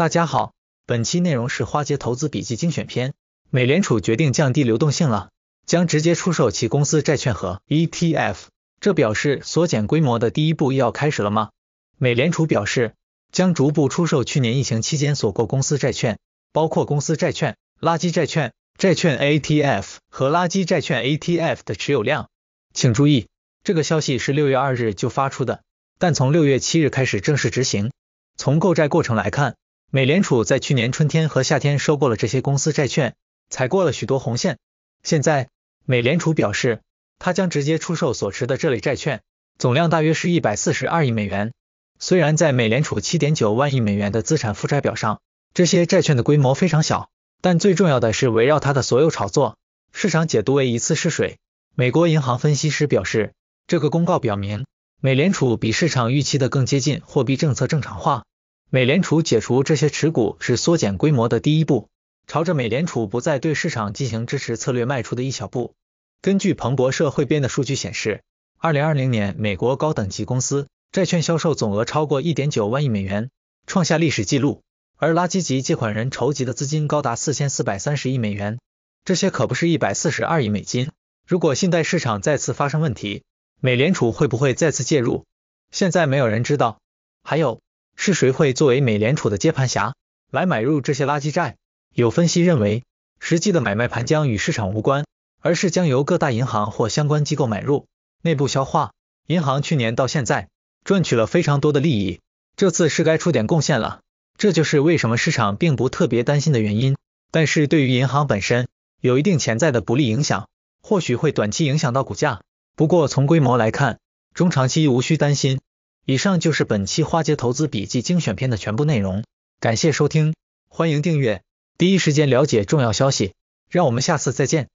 大家好，本期内容是花街投资笔记精选篇。美联储决定降低流动性了，将直接出售其公司债券和 ETF，这表示缩减规模的第一步要开始了吗？美联储表示，将逐步出售去年疫情期间所购公司债券，包括公司债券、垃圾债券、债券 ATF 和垃圾债券 ATF 的持有量。请注意，这个消息是六月二日就发出的，但从六月七日开始正式执行。从购债过程来看，美联储在去年春天和夏天收购了这些公司债券，踩过了许多红线。现在，美联储表示，它将直接出售所持的这类债券，总量大约是一百四十二亿美元。虽然在美联储七点九万亿美元的资产负债表上，这些债券的规模非常小，但最重要的是围绕它的所有炒作，市场解读为一次试水。美国银行分析师表示，这个公告表明，美联储比市场预期的更接近货币政策正常化。美联储解除这些持股是缩减规模的第一步，朝着美联储不再对市场进行支持策略迈出的一小步。根据彭博社汇编的数据显示，二零二零年美国高等级公司债券销售总额超过一点九万亿美元，创下历史纪录，而垃圾级借款人筹集的资金高达四千四百三十亿美元，这些可不是一百四十二亿美金。如果信贷市场再次发生问题，美联储会不会再次介入？现在没有人知道。还有。是谁会作为美联储的接盘侠来买入这些垃圾债？有分析认为，实际的买卖盘将与市场无关，而是将由各大银行或相关机构买入，内部消化。银行去年到现在赚取了非常多的利益，这次是该出点贡献了。这就是为什么市场并不特别担心的原因。但是对于银行本身有一定潜在的不利影响，或许会短期影响到股价。不过从规模来看，中长期无需担心。以上就是本期花街投资笔记精选篇的全部内容，感谢收听，欢迎订阅，第一时间了解重要消息，让我们下次再见。